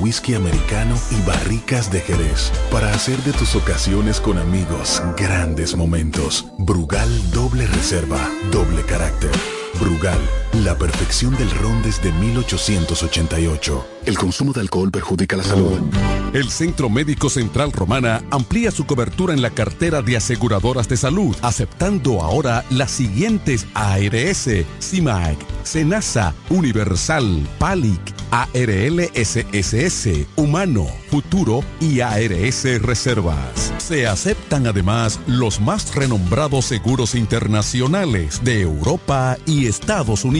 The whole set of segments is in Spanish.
whisky americano y barricas de Jerez para hacer de tus ocasiones con amigos grandes momentos. Brugal doble reserva, doble carácter. Brugal, la perfección del ron desde 1888. El consumo de alcohol perjudica la salud. El Centro Médico Central Romana amplía su cobertura en la cartera de aseguradoras de salud, aceptando ahora las siguientes ARS, CIMAC, SENASA, Universal, PALIC, ARLSSS, Humano, Futuro y ARS Reservas. Se aceptan además los más renombrados seguros internacionales de Europa y Estados Unidos.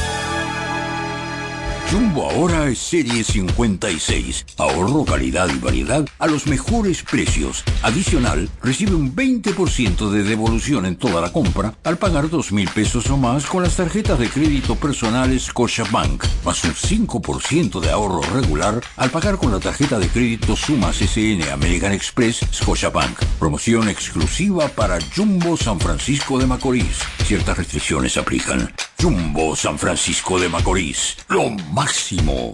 Jumbo ahora es serie 56. Ahorro, calidad y variedad a los mejores precios. Adicional, recibe un 20% de devolución en toda la compra al pagar 2 mil pesos o más con las tarjetas de crédito personales Scotiabank, más un 5% de ahorro regular al pagar con la tarjeta de crédito Sumas SN American Express Scotiabank. Promoción exclusiva para Jumbo San Francisco de Macorís. Ciertas restricciones aplican. Jumbo San Francisco de Macorís. Lo máximo.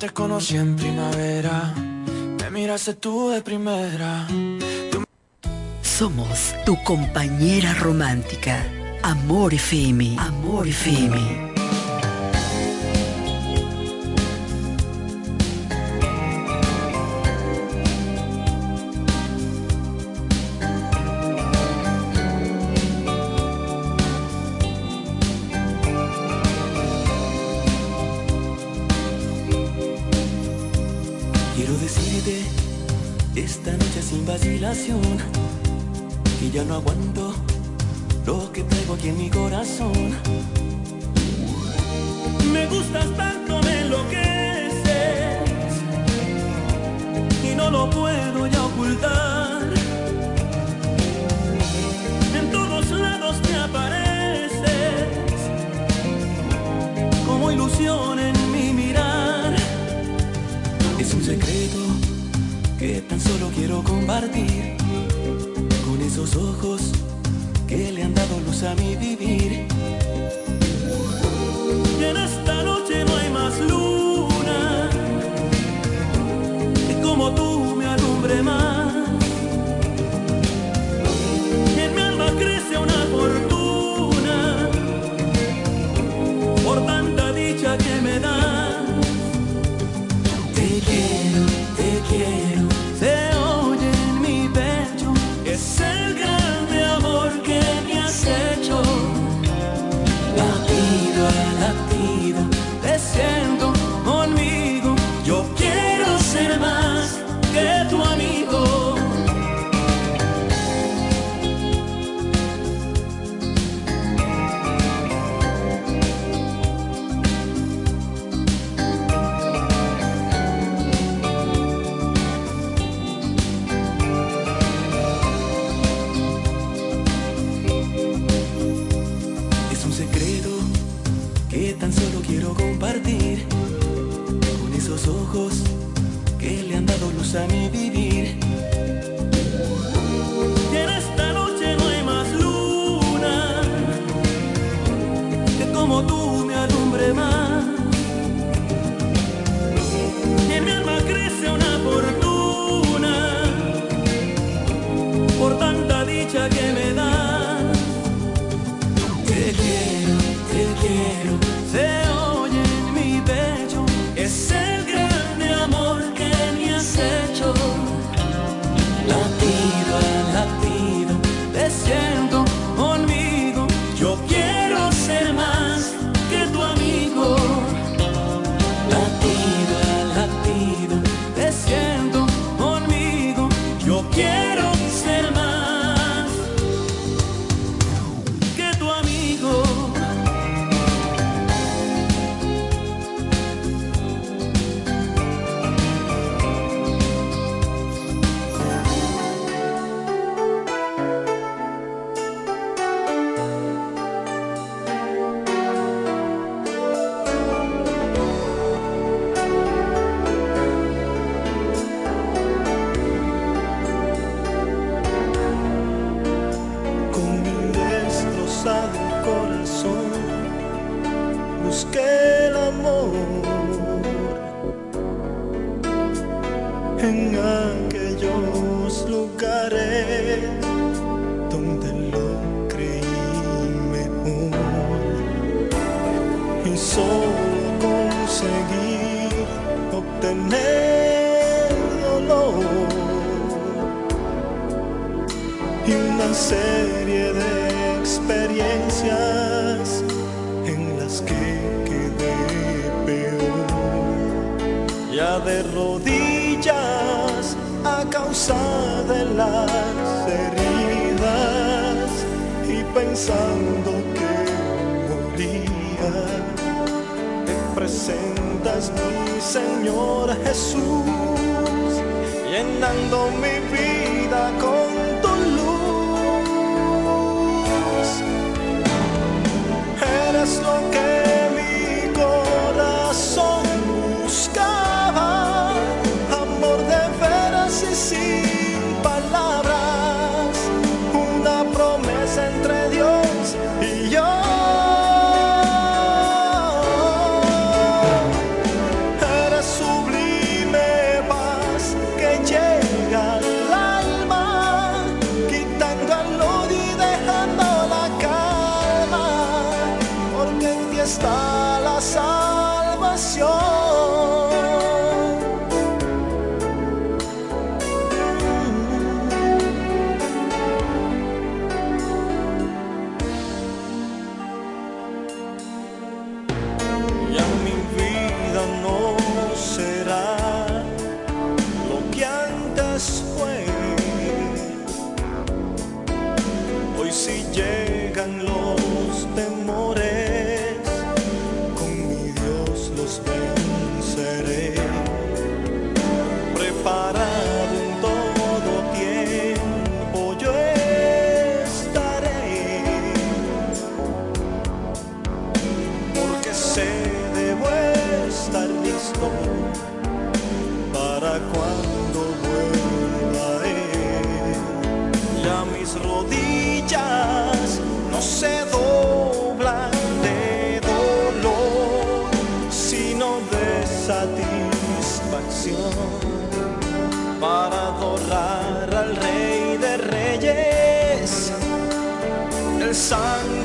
Te conocí en primavera, me miraste tú de primera. Somos tu compañera romántica. Amor FM. Amor FM. y una serie de experiencias en las que quedé peor. Ya de rodillas a causa de las heridas y pensando que moría, te presentas mi Señor Jesús, llenando mi vida con no se doblan de dolor, sino de satisfacción para adorar al Rey de Reyes, el Santo.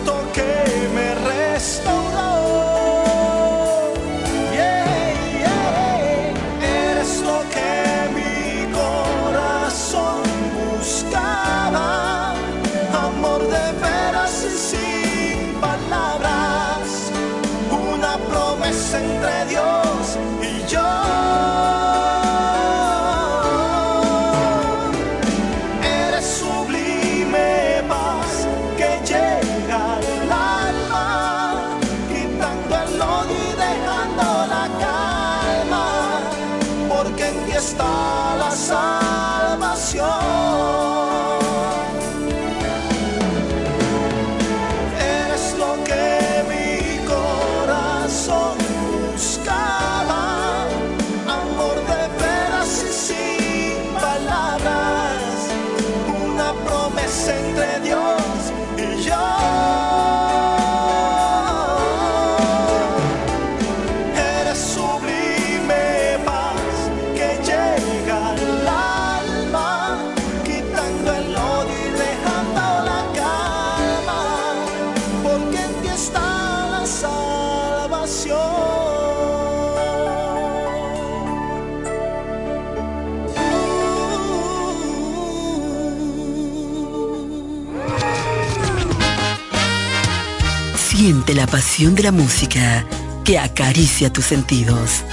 la pasión de la música que acaricia tus sentidos.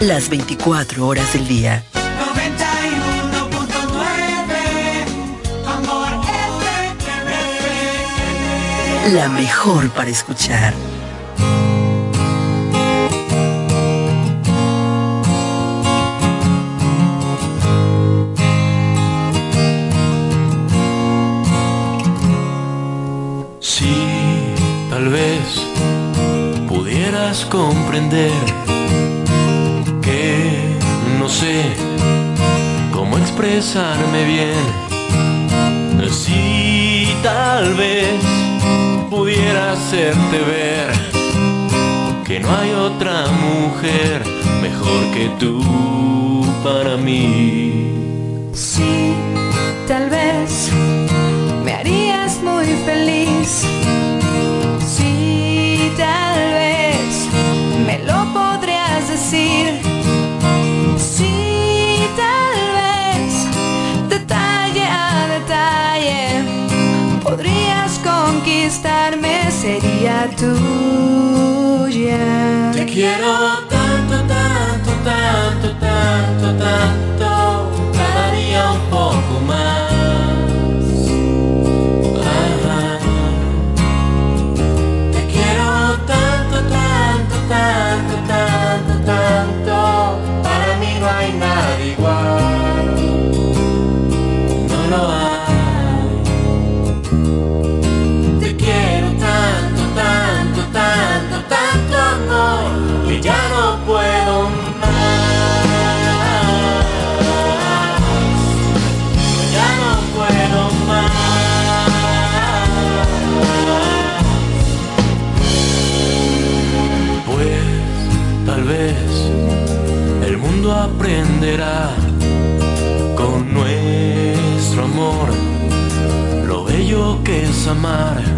las 24 horas del día. 91.9 Amor FM. La mejor para escuchar. Si sí, tal vez pudieras comprender no sé cómo expresarme bien. Si tal vez pudiera hacerte ver que no hay otra mujer mejor que tú para mí. Sí, tal vez me harías muy feliz. Sí, tal conquistarme, sería tuya. Te quiero tanto, tanto, tanto, tanto, tanto, bello que es amar.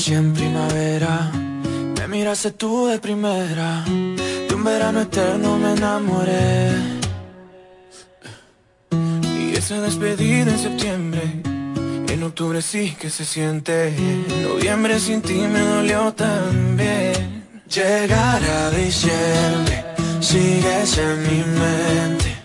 Conocí en primavera, me miraste tú de primera, de un verano eterno me enamoré. Y esa despedida en septiembre, en octubre sí que se siente, noviembre sin ti me dolió también. Llegar a diciembre, sigues en mi mente.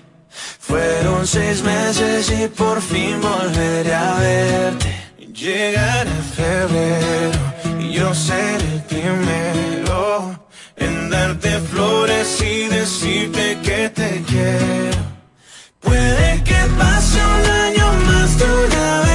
Fueron seis meses y por fin volveré a verte. Llegar a febrero y yo ser el primero en darte flores y decirte que te quiero. Puede que pase un año más de una vez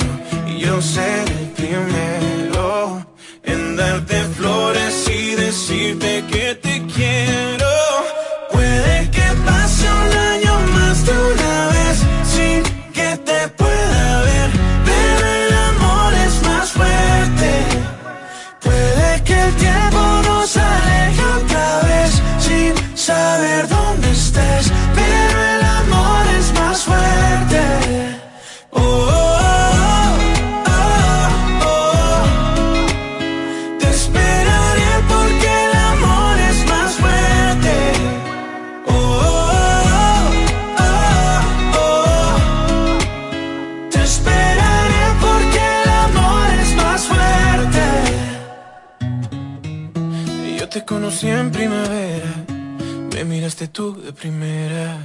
yo ser el primero en darte flores y decirte que te quiero. Me miraste tú de primera.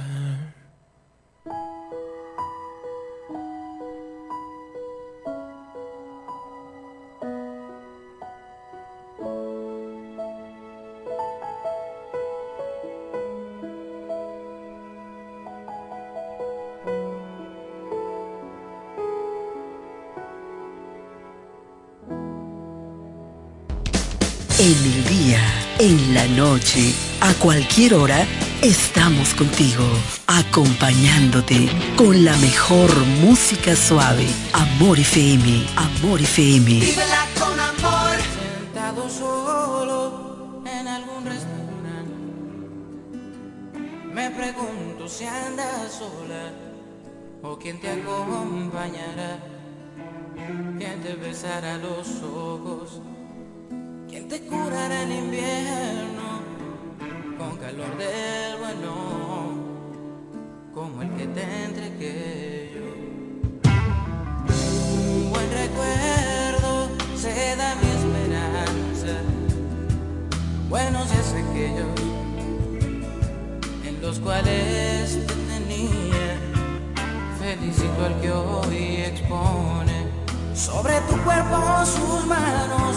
En el día, en la noche, a cualquier hora, estamos contigo, acompañándote con la mejor música suave. Amor FM, Amor FM. Vívela con amor. Sentado solo en algún restaurante. Me pregunto si andas sola o quién te acompañará. Quién te besará los ojos. Quién te curará el invierno con calor del bueno, como el que te entregué yo. Un buen recuerdo se da mi esperanza. Buenos días aquellos en los cuales te tenía. Felicito al que hoy expone sobre tu cuerpo sus manos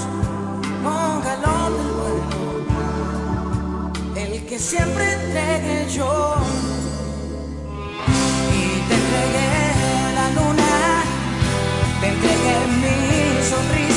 con calor del bueno, que siempre entregué yo. Y te entregué la luna, te entregué mi sonrisa,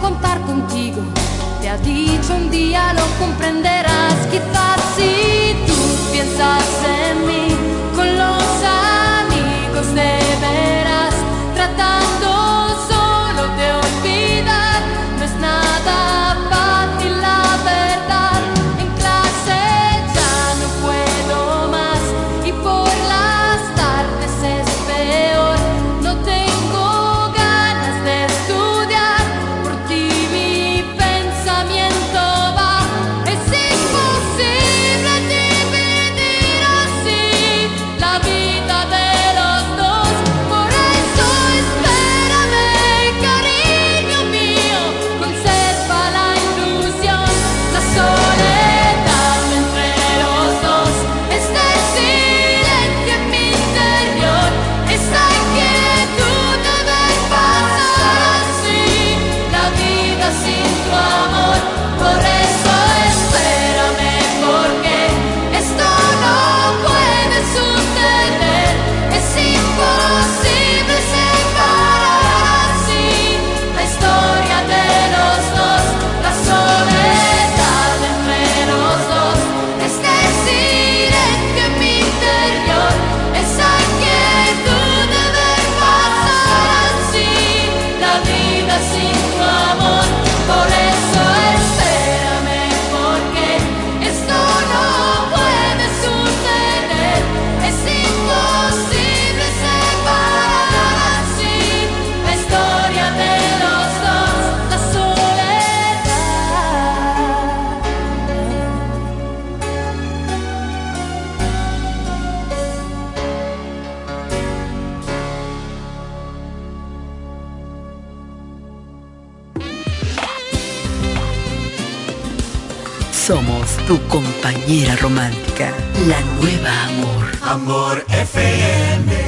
contar contigo. Te ha dicho un día lo comprenderás quizás. Somos tu compañera romántica, la nueva amor. Amor FM.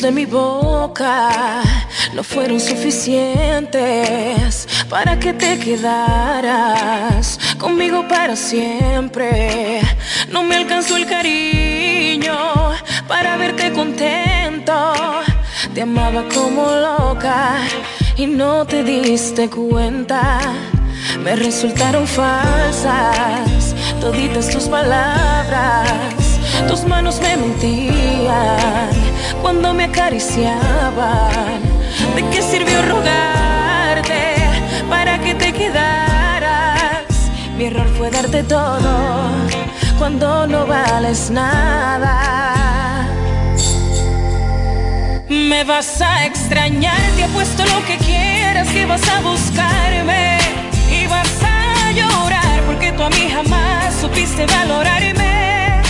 de mi boca no fueron suficientes para que te quedaras conmigo para siempre. No me alcanzó el cariño para verte contento. Te amaba como loca y no te diste cuenta. Me resultaron falsas toditas tus palabras, tus manos me mentían cuando me acariciaban. ¿De qué sirvió rogarte para que te quedaras? Mi error fue darte todo cuando no vales nada. Me vas a extrañar, te apuesto lo que quieras, que vas a buscarme y vas a llorar porque tú a mí jamás supiste valorarme.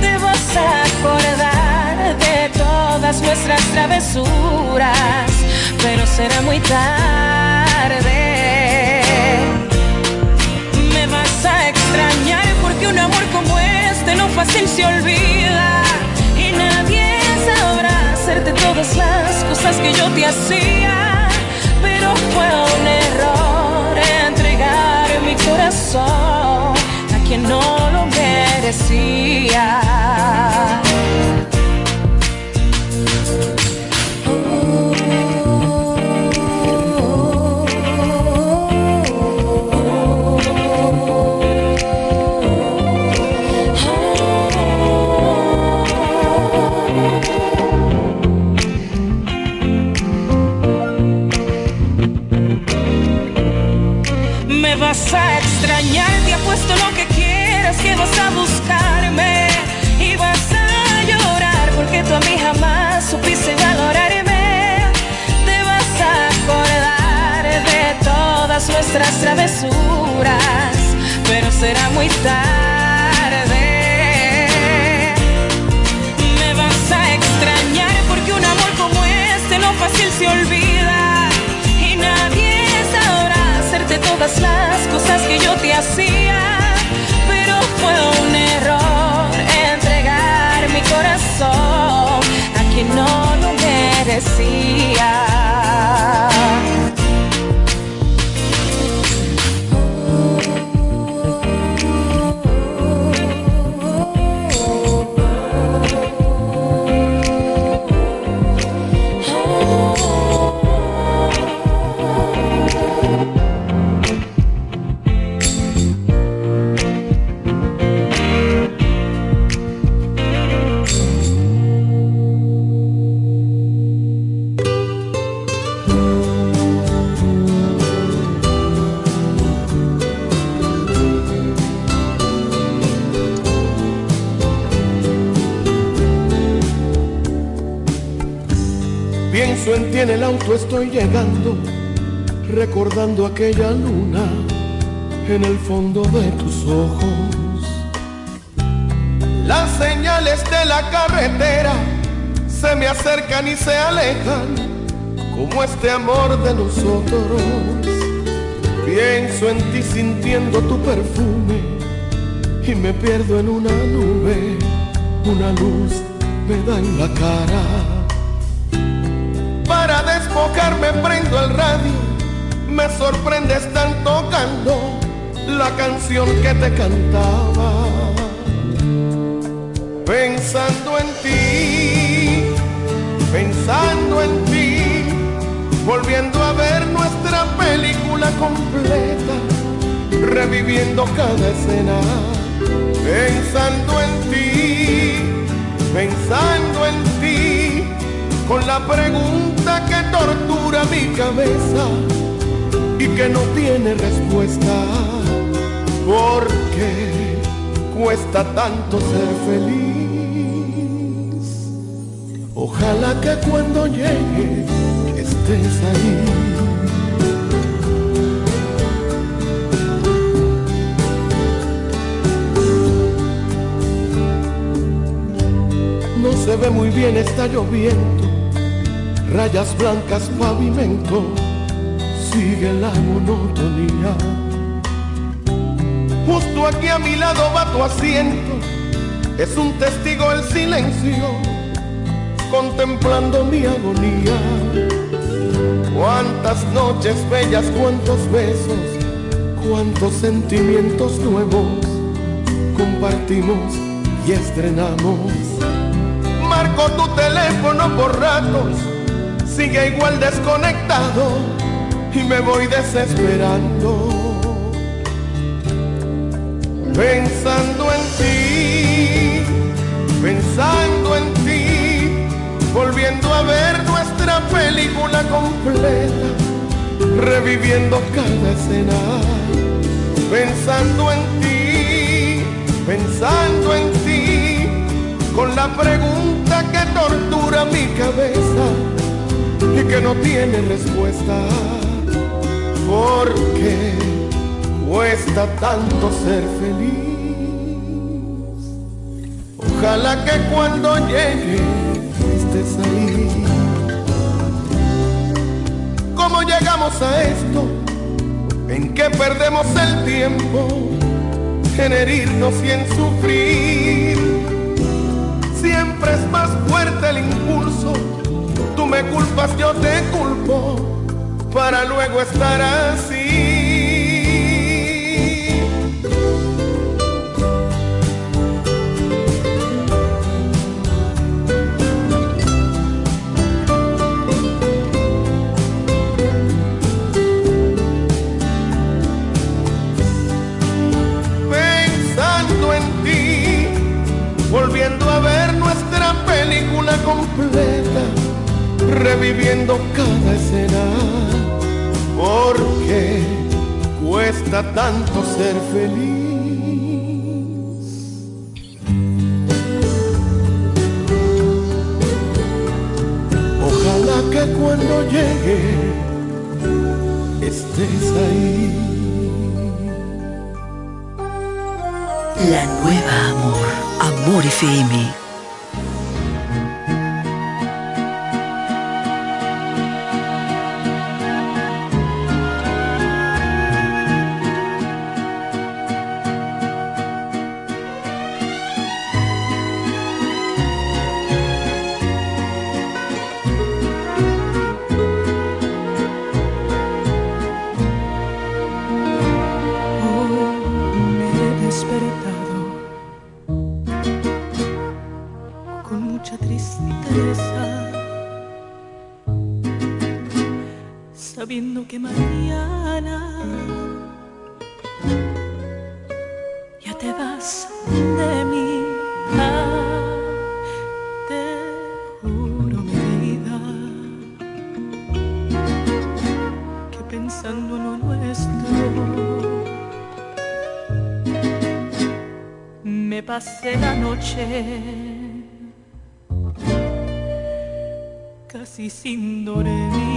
Te vas a acordar de todas nuestras travesuras, pero será muy tarde. Me vas a extrañar porque un amor como este no fácil se olvida y nadie sabrá hacerte todas las cosas que yo te hacía, pero fue un error entregar mi corazón a quien no lo merecía. Como este amor de nosotros. Pienso en ti sintiendo tu perfume y me pierdo en una nube, una luz me da en la cara. Para despojarme prendo el radio, me sorprende están tocando la canción que te cantaba. Pensando en ti, pensando en ti, volviendo a ver nuestra película completa, reviviendo cada escena. Pensando en ti, pensando en ti, con la pregunta que tortura mi cabeza y que no tiene respuesta. ¿Por qué cuesta tanto ser feliz? Ojalá que cuando llegue No se ve muy bien, está lloviendo, rayas blancas, pavimento, sigue la monotonía. Justo aquí a mi lado va tu asiento, es un testigo el silencio, contemplando mi agonía. Cuántas noches bellas, cuántos besos, cuántos sentimientos nuevos compartimos y estrenamos. Marco tu teléfono por ratos, sigue igual desconectado y me voy desesperando. Pensando en ti, pensando en ti, volviendo a ver nuestra película completa, reviviendo cada escena. Pensando en ti, pensando en ti, con la pregunta que tortura mi cabeza y que no tiene respuesta. ¿Por qué cuesta tanto ser feliz. Ojalá que cuando llegue estés ahí. ¿Cómo llegamos a esto? ¿En qué perdemos el tiempo? En herirnos y en sufrir. Siempre es más fuerte el impulso. Tú me culpas, yo te culpo. Para luego estar así. Completa, reviviendo cada escena, porque cuesta tanto ser feliz. Ojalá que cuando llegue estés ahí. La nueva amor. Amor FM. Con mucha tristeza, sabiendo que mañana pasé la noche casi sin dormir.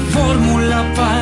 Fórmula para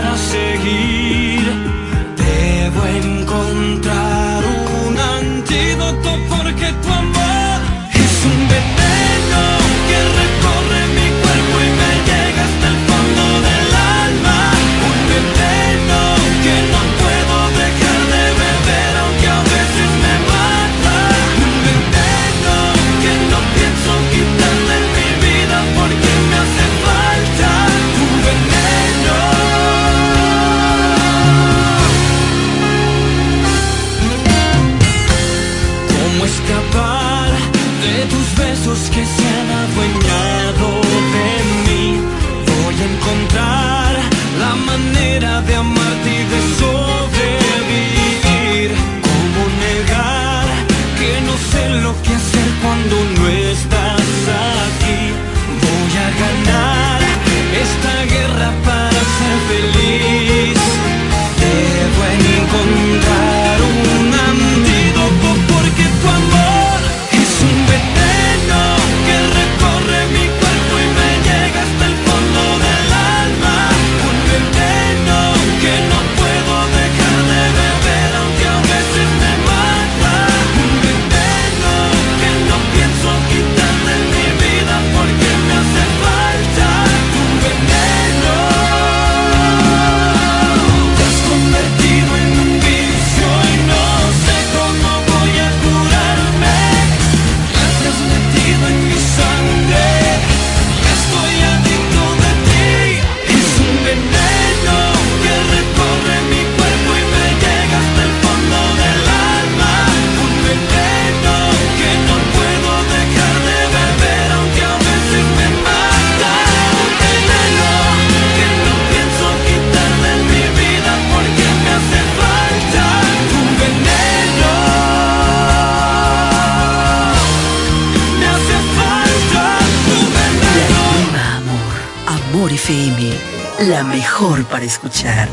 FM, la mejor para escuchar.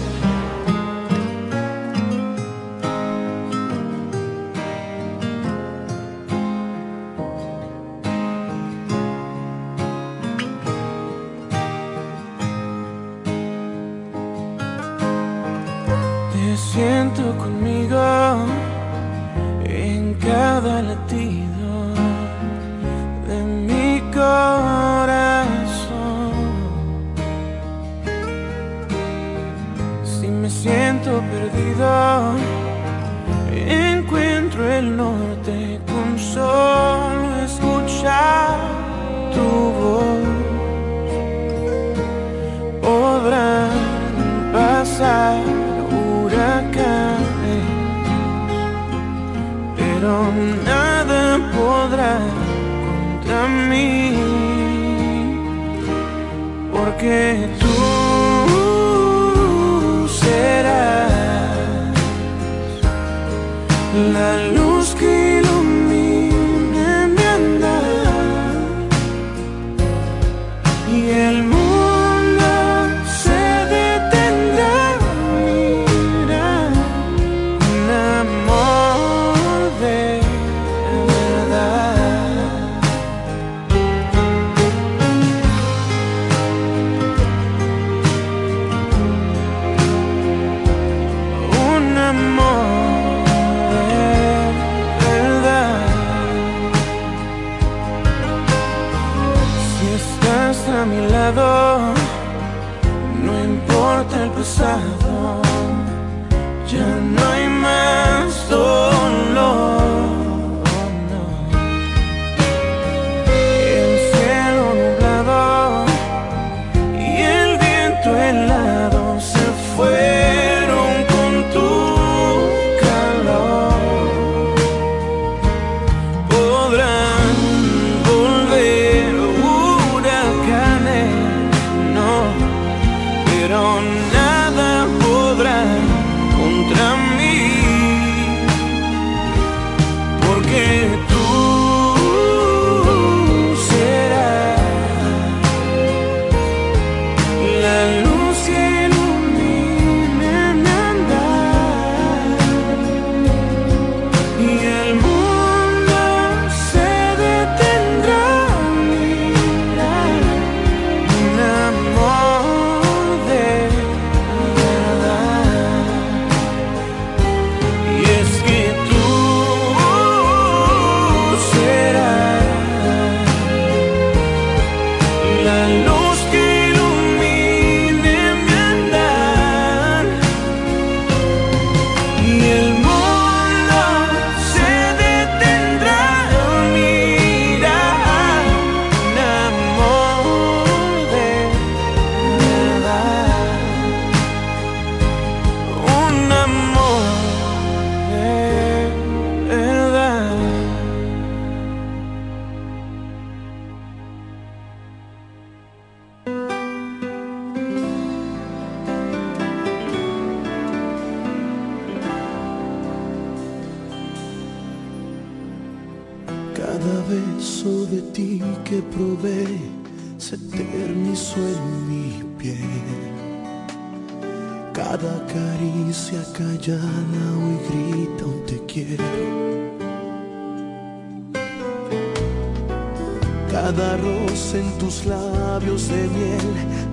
Cada rosa en tus labios de miel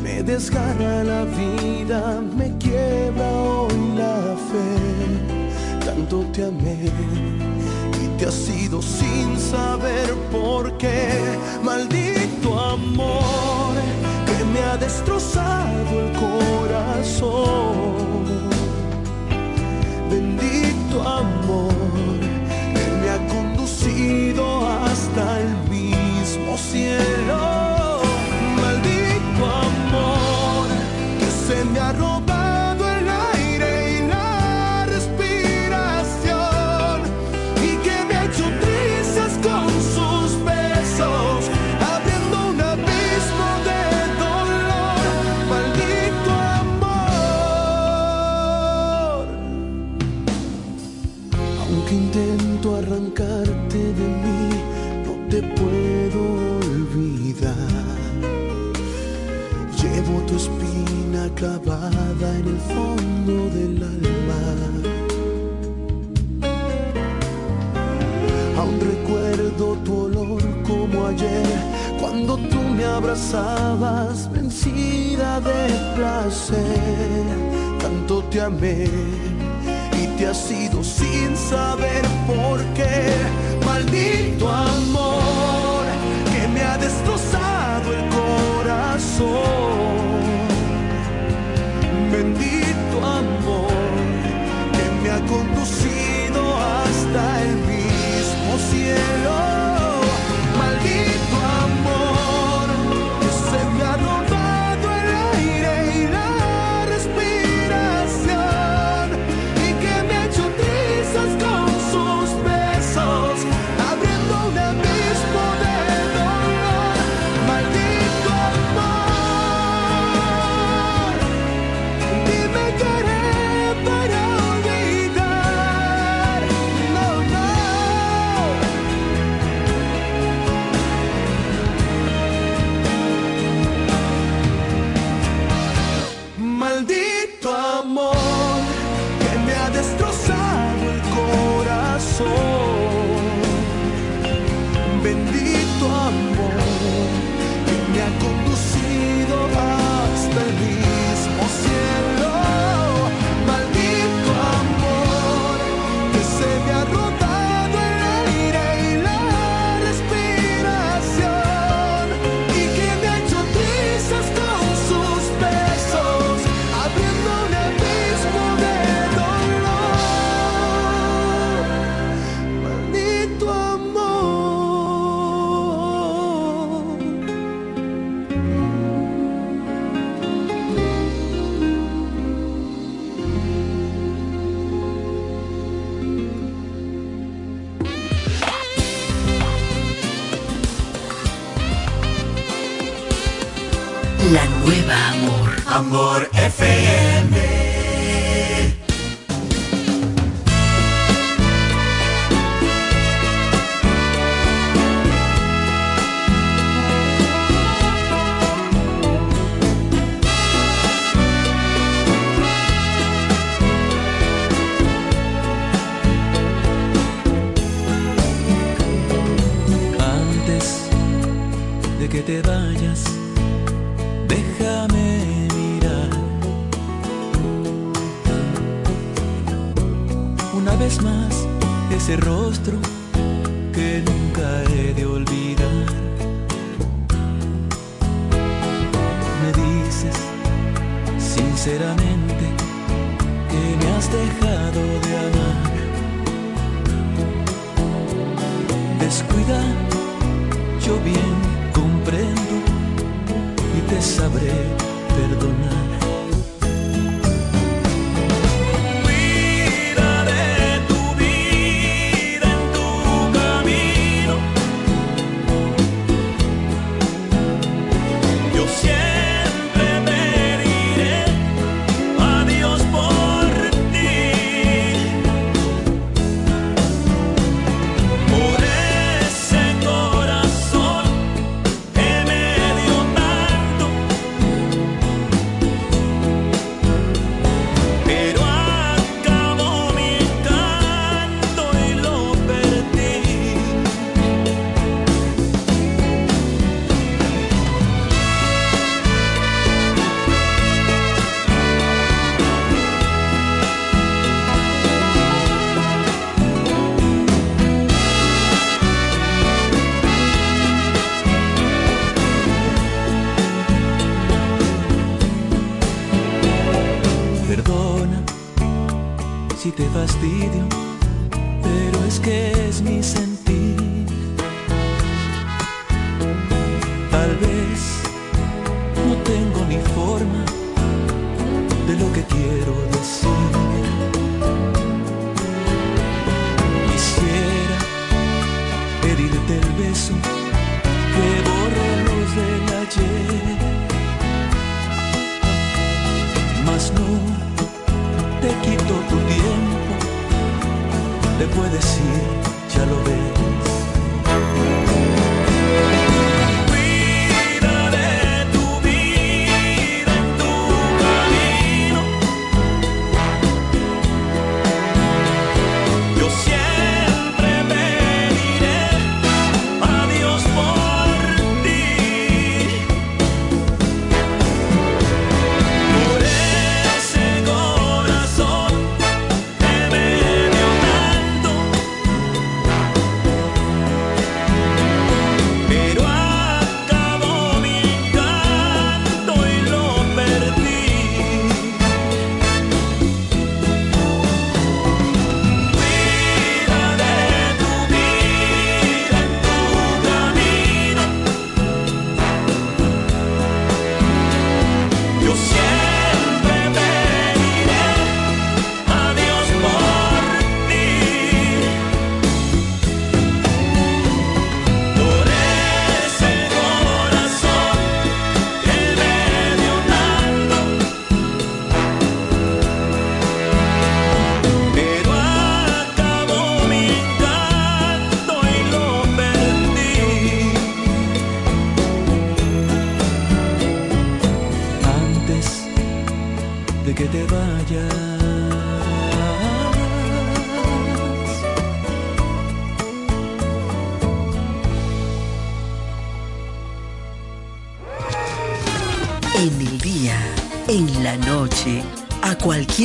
me desgarra la vida, me quiebra hoy la fe. Tanto te amé y te has sido sin saber por qué. Maldito amor que me ha destrozado el corazón tu amor que me ha conducido hasta el mismo cielo. clavada en el fondo del alma. Aún recuerdo tu olor como ayer, cuando tú me abrazabas vencida de placer. Tanto te amé y te has ido sin saber por qué. Maldito amor que me ha destrozado el corazón. Será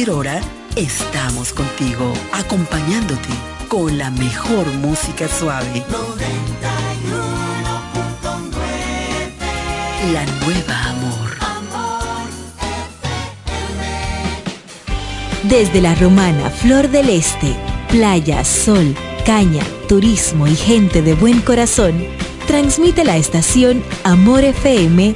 hora, estamos contigo, acompañándote con la mejor música suave. La nueva amor. Desde la romana Flor del Este, playa, sol, caña, turismo y gente de buen corazón, transmite la estación Amor FM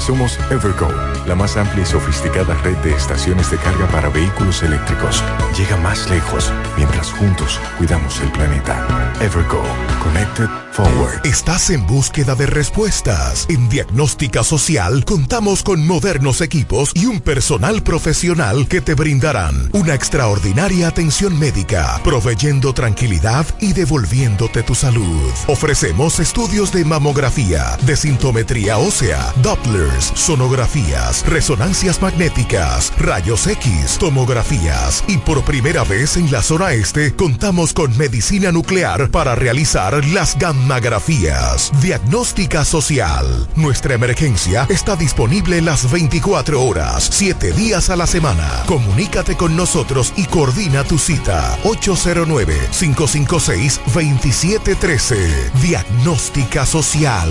Somos Evergo, la más amplia y sofisticada red de estaciones de carga para vehículos eléctricos. Llega más lejos mientras juntos cuidamos el planeta. Evergo, Connected Forward. ¿Estás en búsqueda de respuestas? En Diagnóstica Social contamos con modernos equipos y un personal profesional que te brindarán una extraordinaria atención médica, proveyendo tranquilidad y devolviéndote tu salud. Ofrecemos estudios de mamografía, de sintometría ósea, Sonografías, resonancias magnéticas, rayos X, tomografías y por primera vez en la zona este contamos con medicina nuclear para realizar las gammagrafías. Diagnóstica social. Nuestra emergencia está disponible las 24 horas, 7 días a la semana. Comunícate con nosotros y coordina tu cita. 809-556-2713. Diagnóstica social.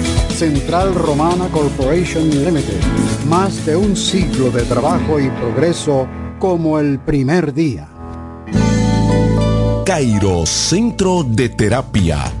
Central Romana Corporation Limited. Más de un siglo de trabajo y progreso como el primer día. Cairo Centro de Terapia.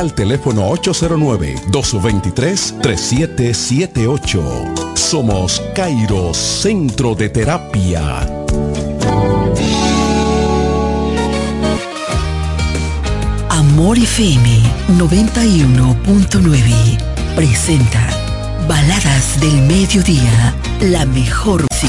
al teléfono 809-223-3778. Somos Cairo Centro de Terapia. Amor FM 91.9 presenta Baladas del Mediodía, la mejor música.